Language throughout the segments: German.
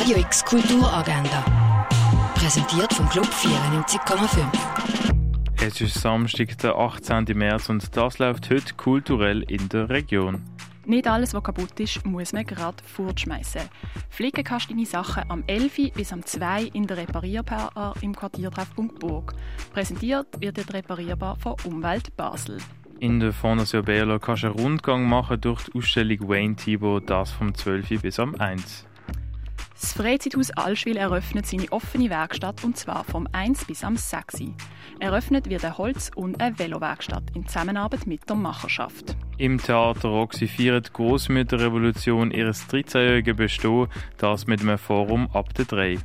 Radio X Kulturagenda. Präsentiert vom Club 94,5. Es ist Samstag, der 18. März und das läuft heute kulturell in der Region. Nicht alles, was kaputt ist, muss man gerade fortschmeißen. Flicken kannst du deine Sachen am 11. bis am 2. in der Reparierbar im Quartiertreffpunkt Burg. Präsentiert wird die Reparierbar von Umwelt Basel. In der Fondation Berlo kannst du einen Rundgang machen durch die Ausstellung Wayne Thibault, das vom 12. bis am 1. Das Freizeithaus Allschwil eröffnet seine offene Werkstatt und zwar vom 1 bis am 6. Eröffnet wird eine Holz- und eine Velowerkstatt in Zusammenarbeit mit der Macherschaft. Im Theater Roxy feiert die Großmütterrevolution ihres 13-jährigen Bestehen, das mit einem Forum ab der 3.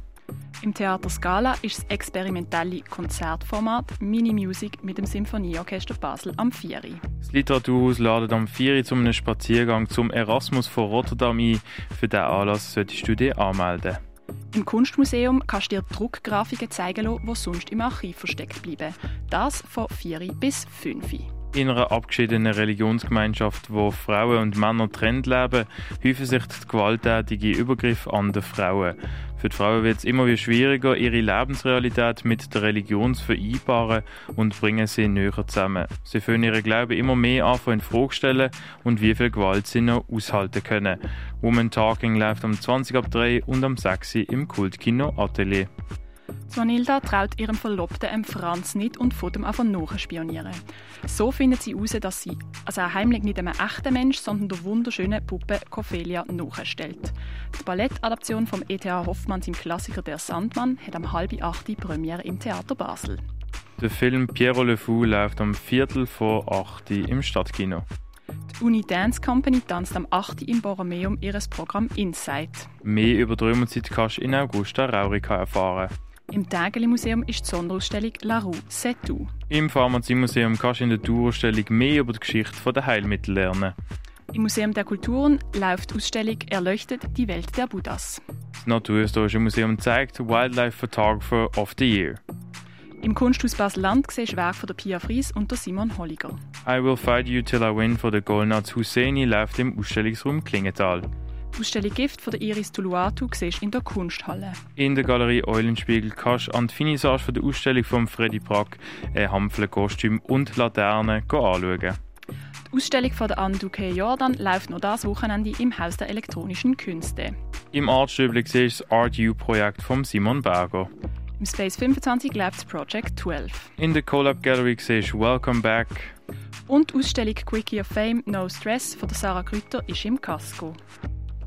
Im Theater Scala ist das experimentelle Konzertformat Mini Music mit dem Symphonieorchester Basel am 4. Das Literaturhaus ladet am 4. zu einem Spaziergang zum Erasmus von Rotterdam ein. Für diesen Anlass solltest du dich anmelden. Im Kunstmuseum kannst du dir Druckgrafiken zeigen lassen, die sonst im Archiv versteckt bleiben. Das von 4 bis 5. In einer abgeschiedenen Religionsgemeinschaft, wo Frauen und Männer getrennt leben, häufen sich die gewalttätigen Übergriffe an die Frauen. Für die Frauen wird es immer wieder schwieriger, ihre Lebensrealität mit der Religion zu vereinbaren und bringen sie näher zusammen. Sie fühlen ihren Glauben immer mehr an in Frage stellen und wie viel Gewalt sie noch aushalten können. Woman Talking läuft am 20 ab 3 und am 6 im Kultkino Atelier. Swanilda traut ihrem Verlobten Franz nicht und fährt ihm einfach nachspionieren. So findet sie heraus, dass sie also heimlich nicht einem echten Mensch, sondern der wunderschönen Puppe Cophelia nachstellt. Die Ballettadaption vom E.T.A. Hoffmanns im Klassiker Der Sandmann hat am halb acht Premiere im Theater Basel. Der Film Piero Le Fou läuft am Viertel vor acht im Stadtkino. Die Uni Dance Company tanzt am 8. im Borromeum ihres Programm Insight. Mehr über die Römerzeit kannst du in Augusta Raurica erfahren. Im Tägeli-Museum ist die Sonderausstellung La Rue C'est tout. Im Pharmaziemuseum kannst du in der Tourausstellung mehr über die Geschichte der Heilmittel lernen. Im Museum der Kulturen läuft die Ausstellung Erleuchtet die Welt der Buddhas. Das Naturhistorische Museum zeigt Wildlife Photographer of the Year. Im Kunsthaus Basel-Land siehst Werk von der Pia Fries und der Simon Holliger. I Will Fight You Till I Win von der Golnaz Husseini läuft im Ausstellungsraum Klingenthal. Ausstellung Gift von der Iris Tuluatu siehst in der Kunsthalle. In der Galerie Eulenspiegel kannst du an die Finissage von der Ausstellung von Freddy Prack ein Hampfle-Kostüm und Laterne anschauen. Die Ausstellung von der Anduke Jordan läuft noch das Wochenende im Haus der elektronischen Künste. Im Artstübli siehst du das Art U-Projekt von Simon Berger. Im Space 25 läuft Project 12. In der Collab Gallery siehst du Welcome Back. Und die Ausstellung Quickie of Fame No Stress von der Sarah Grütter ist im Casco.